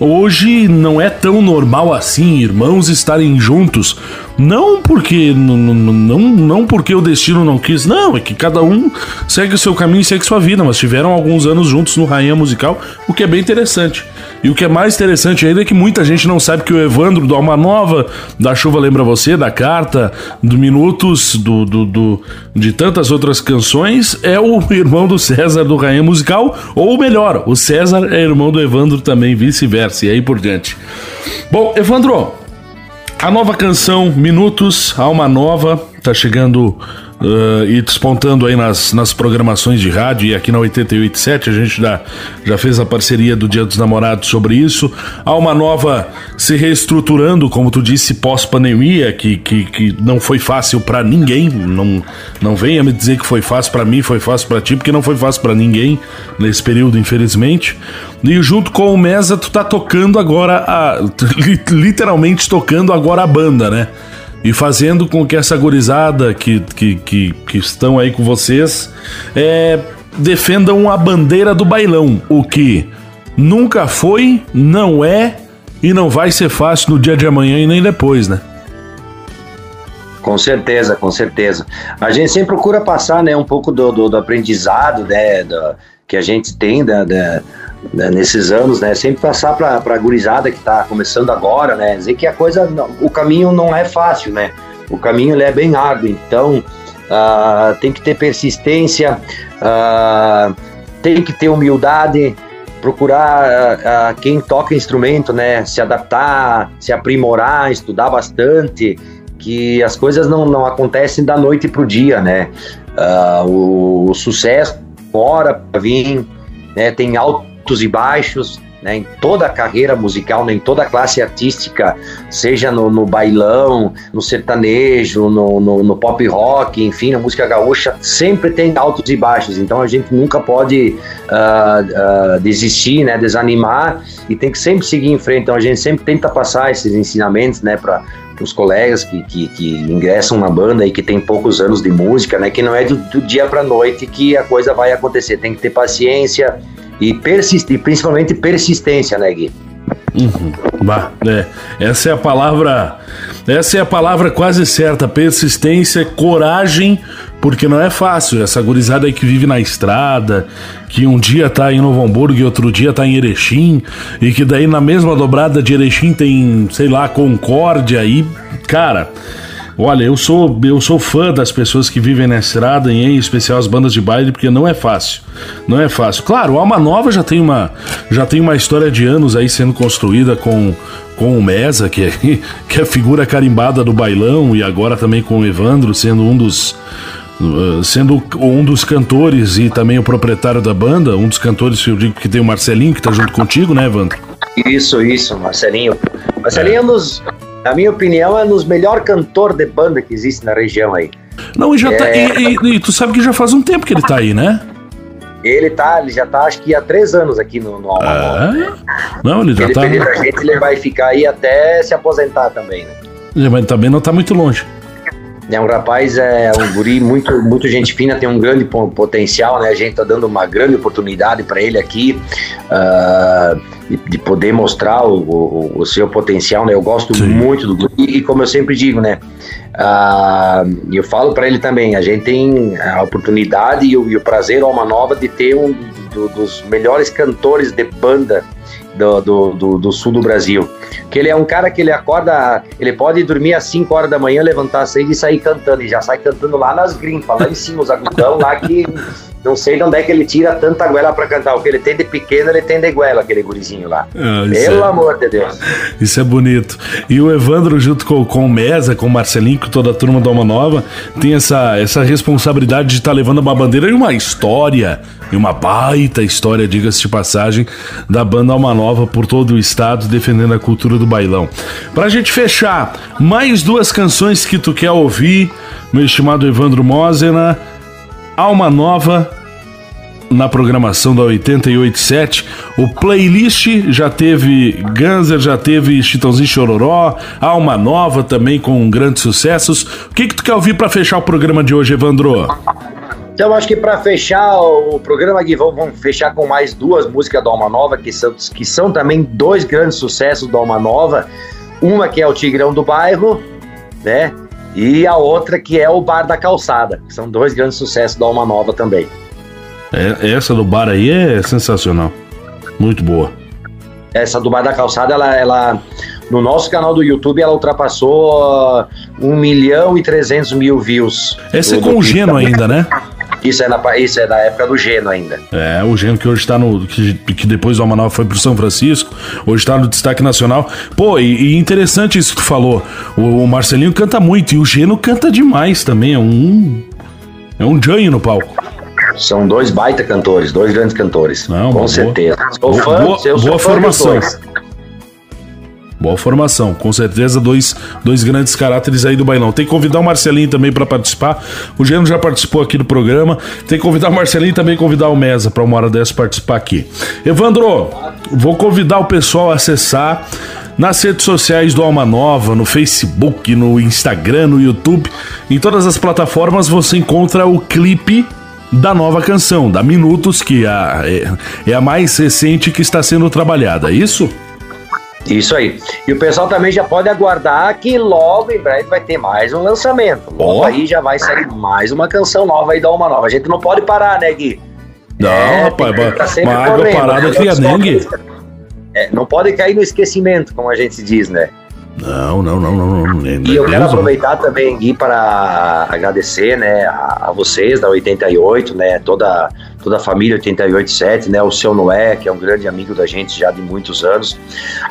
Hoje não é tão normal assim irmãos estarem juntos. Não porque não, não, porque o destino não quis, não, é que cada um segue o seu caminho e segue sua vida, mas tiveram alguns anos juntos no Rainha Musical, o que é bem interessante. E o que é mais interessante ainda é que muita gente não sabe que o Evandro do Alma Nova, da Chuva Lembra Você, da Carta, do Minutos, do, do, do, de tantas outras canções, é o [LAUGHS] irmão do César do Rainha Musical, ou melhor, o César é irmão do Evandro também, vice-versa, e aí por diante. Bom, Evandro, a nova canção Minutos, Alma Nova, tá chegando uh, e despontando aí nas, nas programações de rádio e aqui na 887 a gente já, já fez a parceria do Dia dos Namorados sobre isso. Há uma nova se reestruturando, como tu disse, pós-pandemia, que, que, que não foi fácil para ninguém. Não, não venha me dizer que foi fácil para mim, foi fácil para ti, porque não foi fácil para ninguém nesse período, infelizmente. E junto com o Mesa, tu tá tocando agora, a, [LAUGHS] literalmente tocando agora a banda, né? E fazendo com que essa gurizada que, que, que, que estão aí com vocês é, defendam a bandeira do bailão, o que nunca foi, não é e não vai ser fácil no dia de amanhã e nem depois, né? Com certeza, com certeza. A gente sempre procura passar né, um pouco do, do, do aprendizado né, do, que a gente tem da, da né, nesses anos, né? Sempre passar para a gurizada que está começando agora, né? Dizer que a coisa, o caminho não é fácil, né? O caminho ele é bem árduo, então uh, tem que ter persistência, uh, tem que ter humildade, procurar uh, quem toca instrumento, né? Se adaptar, se aprimorar, estudar bastante, que as coisas não, não acontecem da noite para o dia, né? o, o sucesso fora para vir, né? Tem alto altos e baixos, né, em toda a carreira musical, né, em toda a classe artística, seja no, no bailão, no sertanejo, no, no, no, pop rock, enfim, na música gaúcha, sempre tem altos e baixos. Então a gente nunca pode uh, uh, desistir, né, desanimar e tem que sempre seguir em frente. Então a gente sempre tenta passar esses ensinamentos, né, para os colegas que, que, que, ingressam na banda e que tem poucos anos de música, né? Que não é do, do dia para noite que a coisa vai acontecer. Tem que ter paciência e persistir, principalmente persistência, né, Gui? Uhum. Bah, é. Essa é a palavra. Essa é a palavra quase certa. Persistência, coragem, porque não é fácil. Essa gurizada aí que vive na estrada, que um dia tá em Novo Hamburgo e outro dia tá em Erechim, e que daí na mesma dobrada de Erechim tem, sei lá, Concórdia aí. Cara. Olha, eu sou, eu sou fã das pessoas que vivem na estrada, e em especial as bandas de baile, porque não é fácil. Não é fácil. Claro, Alma Nova já tem uma, já tem uma história de anos aí sendo construída com, com o Mesa, que é, [LAUGHS] que é figura carimbada do bailão, e agora também com o Evandro, sendo um dos, sendo um dos cantores e também o proprietário da banda, um dos cantores eu digo que tem o Marcelinho que tá junto contigo, né, Evandro? Isso, isso, Marcelinho. Marcelinho é, é um dos na minha opinião, é um dos melhores cantores de banda que existe na região aí. Não, e já tá, é... tá. E, e, e, tu sabe que já faz um tempo que ele tá aí, né? Ele tá, ele já tá acho que há três anos aqui no, no Alma é? Não, ele já ele tá. Ele gente, ele vai ficar aí até se aposentar também, né? Mas também não tá muito longe. É um rapaz, é um guri muito, muito gente fina, tem um grande potencial, né? A gente tá dando uma grande oportunidade para ele aqui uh, de, de, poder mostrar o, o, o, seu potencial, né? Eu gosto Sim. muito do guri e como eu sempre digo, né? Uh, eu falo para ele também, a gente tem a oportunidade e o, e o prazer, uma nova, de ter um do, dos melhores cantores de banda do, do, do, do, sul do Brasil. Que ele é um cara que ele acorda, ele pode dormir às 5 horas da manhã, levantar às 6 e sair cantando. E já sai cantando lá nas grimpas, lá em cima, os agudão lá que não sei de onde é que ele tira tanta goela para cantar. O que ele tem de pequeno, ele tem de goela, aquele gurizinho lá. Ah, Pelo é... amor de Deus. Isso é bonito. E o Evandro, junto com, com o Mesa, com o Marcelinho, com toda a turma da Alma Nova, tem essa, essa responsabilidade de estar tá levando uma bandeira e uma história, e uma baita história, diga-se de passagem, da banda Alma Nova por todo o estado, defendendo a cultura do bailão. Pra gente fechar, mais duas canções que tu quer ouvir, meu estimado Evandro Mosena. Alma Nova na programação da 887. O playlist já teve Ganser, já teve Chitãozinho Chororó, Alma Nova também com grandes sucessos. O que, que tu quer ouvir para fechar o programa de hoje, Evandro? Então, acho que para fechar o programa aqui, vamos fechar com mais duas músicas da Alma Nova, que são, que são também dois grandes sucessos da Alma Nova. Uma que é o Tigrão do Bairro, né? E a outra que é o Bar da Calçada, que são dois grandes sucessos da Alma Nova também. É, essa do bar aí é sensacional. Muito boa. Essa do Bar da Calçada, ela, ela no nosso canal do YouTube, ela ultrapassou uh, 1 milhão e 300 mil views. Essa é com o Geno ainda, né? [LAUGHS] Isso é, na, isso é da época do Geno ainda. É, o Geno que hoje está no. Que, que depois do Amanal foi pro São Francisco, hoje está no destaque nacional. Pô, e, e, interessante isso que tu falou. O, o, Marcelinho canta muito e o Geno canta demais também. É um. É um janho no palco. São dois baita cantores, dois grandes cantores. Não, com certeza. Sou boa, fã, boa, boa formação. Boa formação, com certeza dois, dois grandes caráteres aí do bailão. Tem que convidar o Marcelinho também para participar. O Geno já participou aqui do programa. Tem que convidar o Marcelinho e também convidar o Mesa para uma hora dessa participar aqui. Evandro, vou convidar o pessoal a acessar nas redes sociais do Alma Nova, no Facebook, no Instagram, no YouTube, em todas as plataformas você encontra o clipe da nova canção, da Minutos, que é a, é, é a mais recente que está sendo trabalhada, é isso? Isso aí. E o pessoal também já pode aguardar que logo em breve vai ter mais um lançamento. Logo oh. aí já vai sair mais uma canção nova aí da Uma Nova. A gente não pode parar, né, Gui? Não, é, rapaz, uma água parada cria dengue. É, não pode cair no esquecimento, como a gente diz, né? Não, não, não, não. não, não e eu quero aproveitar também, Gui, para agradecer né, a, a, vocês da 88, né, toda, toda a família 887, né, o seu Noé, que é um grande amigo da gente já de muitos anos,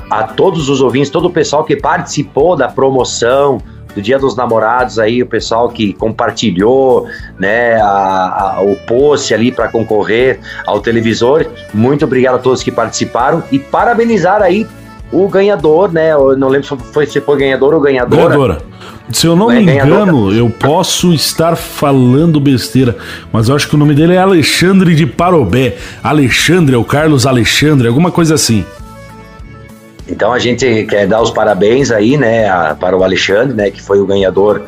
a todos os ouvintes, todo o pessoal que participou da promoção, do Dia dos Namorados aí, o pessoal que compartilhou, né, a, a, o post ali para concorrer ao televisor. Muito obrigado a todos que participaram e parabenizar aí o ganhador, né? Eu não lembro se foi, se foi ganhador ou ganhadora. Ganhadora. Se eu não é, me engano, eu posso estar falando besteira, mas eu acho que o nome dele é Alexandre de Parobé. Alexandre, é o Carlos Alexandre, alguma coisa assim. Então a gente quer dar os parabéns aí, né, a, para o Alexandre, né, que foi o ganhador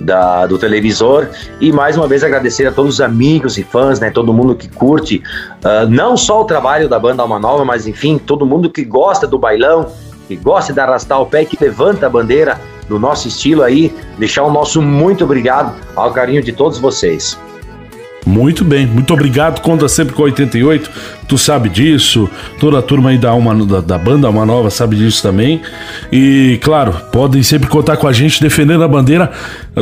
da, do televisor e mais uma vez agradecer a todos os amigos e fãs, né, todo mundo que curte uh, não só o trabalho da banda Alma Nova, mas enfim, todo mundo que gosta do bailão, que gosta de arrastar o pé, que levanta a bandeira do nosso estilo aí, deixar o nosso muito obrigado ao carinho de todos vocês. Muito bem, muito obrigado. Conta sempre com 88, tu sabe disso. Toda a turma aí da, Alma, da, da banda Alma Nova sabe disso também. E, claro, podem sempre contar com a gente defendendo a bandeira.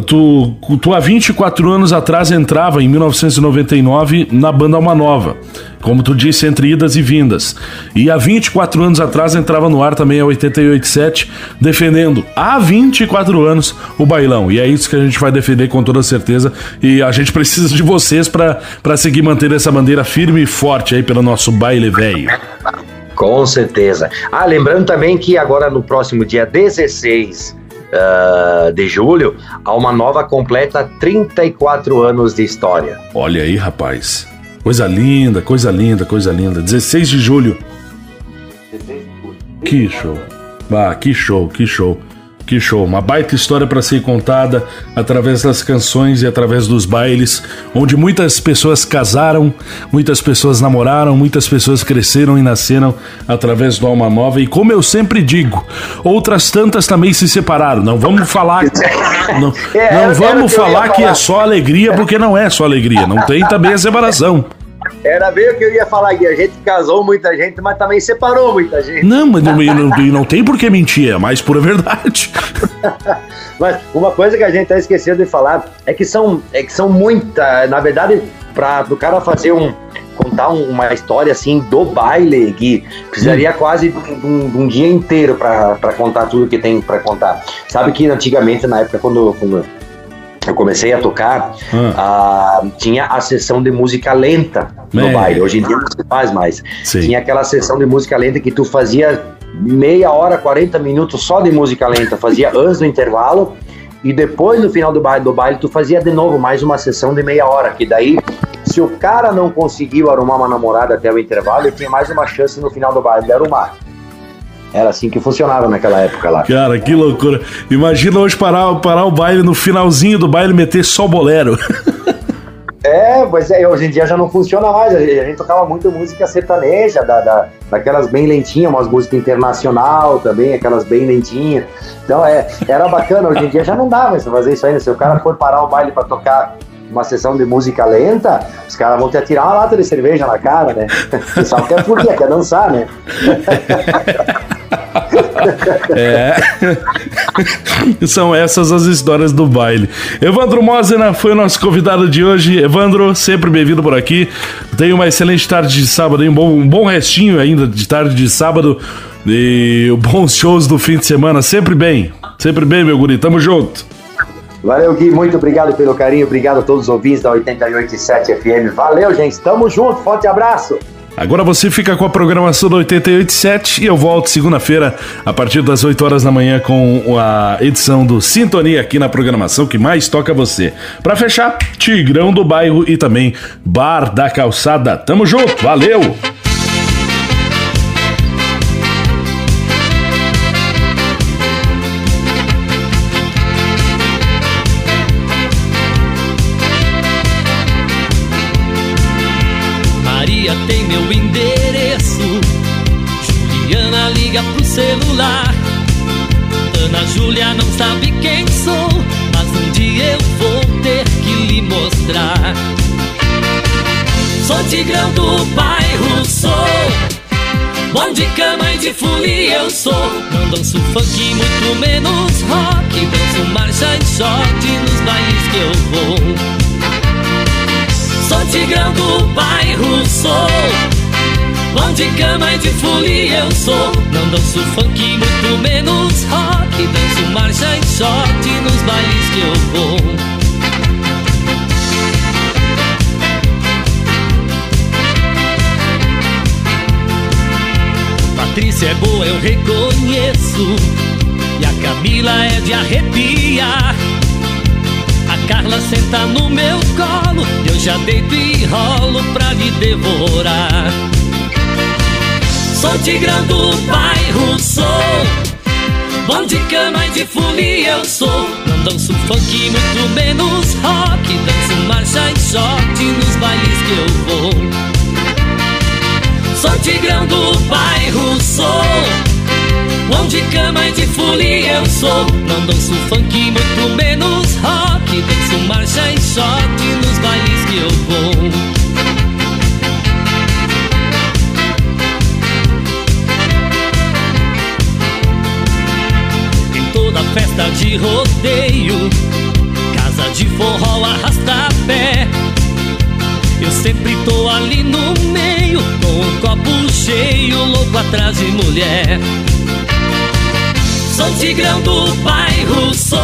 Tu, tu há 24 anos atrás entrava, em 1999, na banda Alma Nova. Como tu disse, entre idas e vindas. E há 24 anos atrás entrava no ar também a 887, defendendo há 24 anos o bailão. E é isso que a gente vai defender com toda certeza. E a gente precisa de vocês para seguir mantendo essa bandeira firme e forte aí pelo nosso baile velho. Com certeza. Ah, lembrando também que agora no próximo dia 16 uh, de julho, há uma nova completa 34 anos de história. Olha aí, rapaz. Coisa linda, coisa linda, coisa linda. 16 de julho. Que show. Ah, que show, que show. Que show, uma baita história para ser contada através das canções e através dos bailes, onde muitas pessoas casaram, muitas pessoas namoraram, muitas pessoas cresceram e nasceram através do Alma Nova. E como eu sempre digo, outras tantas também se separaram. Não vamos falar, [LAUGHS] não, É, não vamos falar que é só alegria, porque não é só alegria. Não tem também a separação. Era bem o que eu ia falar aqui. A gente casou muita gente, mas também separou muita gente. Não, mas não, não, não tem por que mentir, é mais pura verdade. [LAUGHS] Mas uma coisa que a gente até esqueceu de falar é que são, é que são muita. Na verdade, para o cara fazer um. contar um- uma história assim do baile, que precisaria quase de um, de um dia inteiro para contar tudo que tem para contar. Sabe que antigamente, na época, quando, quando eu comecei a tocar, Ah. ah, tinha a sessão de música lenta no É. baile. Hoje em dia não se faz mais. Sim. Tinha aquela sessão de música lenta que tu fazia meia hora, 40 minutos só de música lenta, fazia antes do intervalo e depois no final do baile, do baile tu fazia de novo mais uma sessão de meia hora, que daí se o cara não conseguiu arrumar uma namorada até o intervalo, ele tinha mais uma chance no final do baile de arrumar. Era assim que funcionava naquela época lá. Cara, que loucura. Imagina hoje parar, parar o baile no finalzinho do baile meter só o bolero. [LAUGHS] É, mas é, hoje em dia já não funciona mais. A gente, a gente tocava muito música sertaneja, da, da- daquelas bem lentinhas, umas músicas internacional também, aquelas bem lentinhas. Então é, era bacana, hoje em dia já não dá mais fazer isso ainda. Se o cara for parar o baile pra tocar uma sessão de música lenta, os caras vão te atirar uma lata de cerveja na cara, né? O pessoal quer fugir, quer dançar, né? [LAUGHS] É. [LAUGHS] São essas as histórias do baile. Evandro Mosena foi o nosso convidado de hoje. Evandro, sempre bem-vindo por aqui. Tenha uma excelente tarde de sábado, um bom, um bom restinho ainda de tarde de sábado. E bons shows do fim de semana. Sempre bem. Sempre bem, meu guri. Tamo junto. Valeu, Gui, muito obrigado pelo carinho, obrigado a todos os ouvintes da 88.7 FM. Valeu, gente, tamo junto, forte abraço! Agora você fica com a programação do 887 e eu volto segunda-feira a partir das 8 horas da manhã com a edição do Sintonia aqui na programação que mais toca você. Pra fechar, Tigrão do Bairro e também Bar da Calçada. Tamo junto, valeu! Tigrão do bairro, sou. Bom de cama e de folia eu sou. Não danço funk, muito menos rock. Danço marcha e short nos bailes que eu vou. Sou tigrão do bairro, sou Bom de cama e de folia eu sou Não danço funk, muito menos rock Danço marcha e short nos bailes que eu vou Patrícia é boa, eu reconheço. E a Camila é de arrepiar a Carla senta no meu colo, eu já deito e rolo pra lhe devorar. Sou tigrão do bairro, sou. Bom de cama e de folia eu sou. Não danço funk, muito menos rock. Danço marcha e short nos bailes que eu vou cama de folia eu sou Não danço funk, muito menos rock Danço marcha e short nos bailes que eu vou festa de rodeio, casa de forró arrasta pé. Eu sempre tô ali no meio, com o copo cheio, louco atrás de mulher. Sou tigrão do bairro, sou.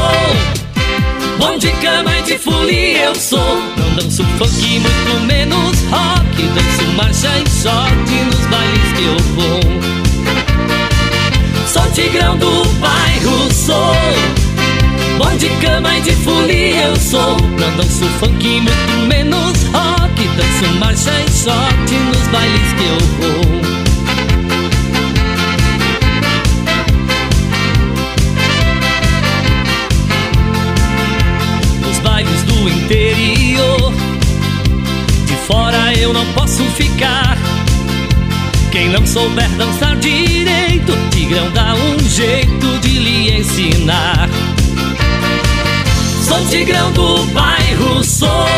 Bom de cama e de folia eu sou. Não danço funk, muito menos rock. Danço marcha e short nos bailes que eu vou. Sou tigrão do bairro, sou Bom de cama e de folia eu sou Não danço funk, muito menos rock Danço marcha e short nos bailes que eu vou ficar quem não souber dançar direito, Tigrão dá um jeito de lhe ensinar. Sou Tigrão do bairro, sou.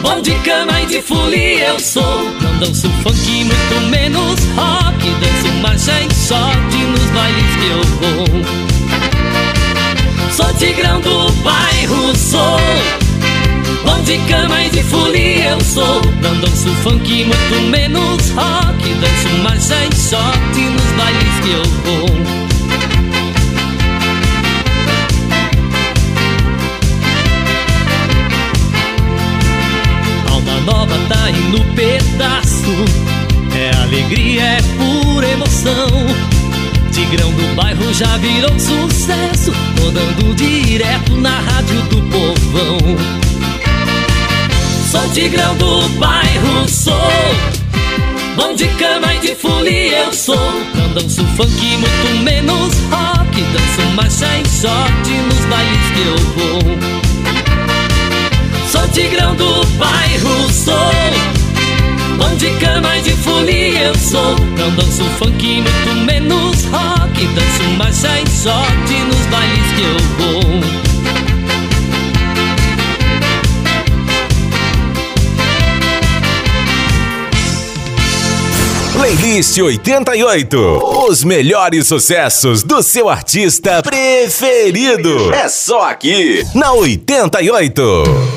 Bom de cama e de folia eu sou. Não danço funk, muito menos rock. Danço marcha e short nos bailes que eu vou. Sou Tigrão do bairro, sou. Bom de cama e de folia eu sou. Não danço funk, muito menos rock. Danço marcha e short nos bailes que eu vou. Nova tá indo pedaço. É alegria, é pura emoção. Tigrão do bairro já virou sucesso. Rodando direto na rádio do povão Sou tigrão do bairro, sou. Bom de cama e de folia eu sou. Não danço funk, muito menos rock. Danço marcha e short nos bailes que eu vou. Sou tigrão do bairro, sou. Bom de cama e de folia eu sou. Não danço funk, muito menos rock. Danço marcha e short nos bailes que eu vou Playlist 88. Os melhores sucessos do seu artista preferido. É só aqui, na 88.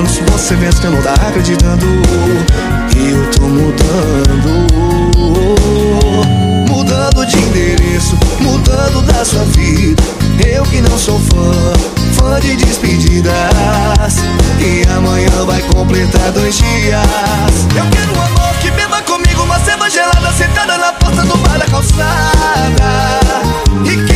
anos Você vence não dar acreditando eu tô mudando. Mudando de endereço, mudando da sua vida. Eu que não sou fã, fã de despedidas. E amanhã vai completar dois dias. Eu quero um amor que beba comigo Uma cerveja gelada sentada na porta do bar da calçada. E que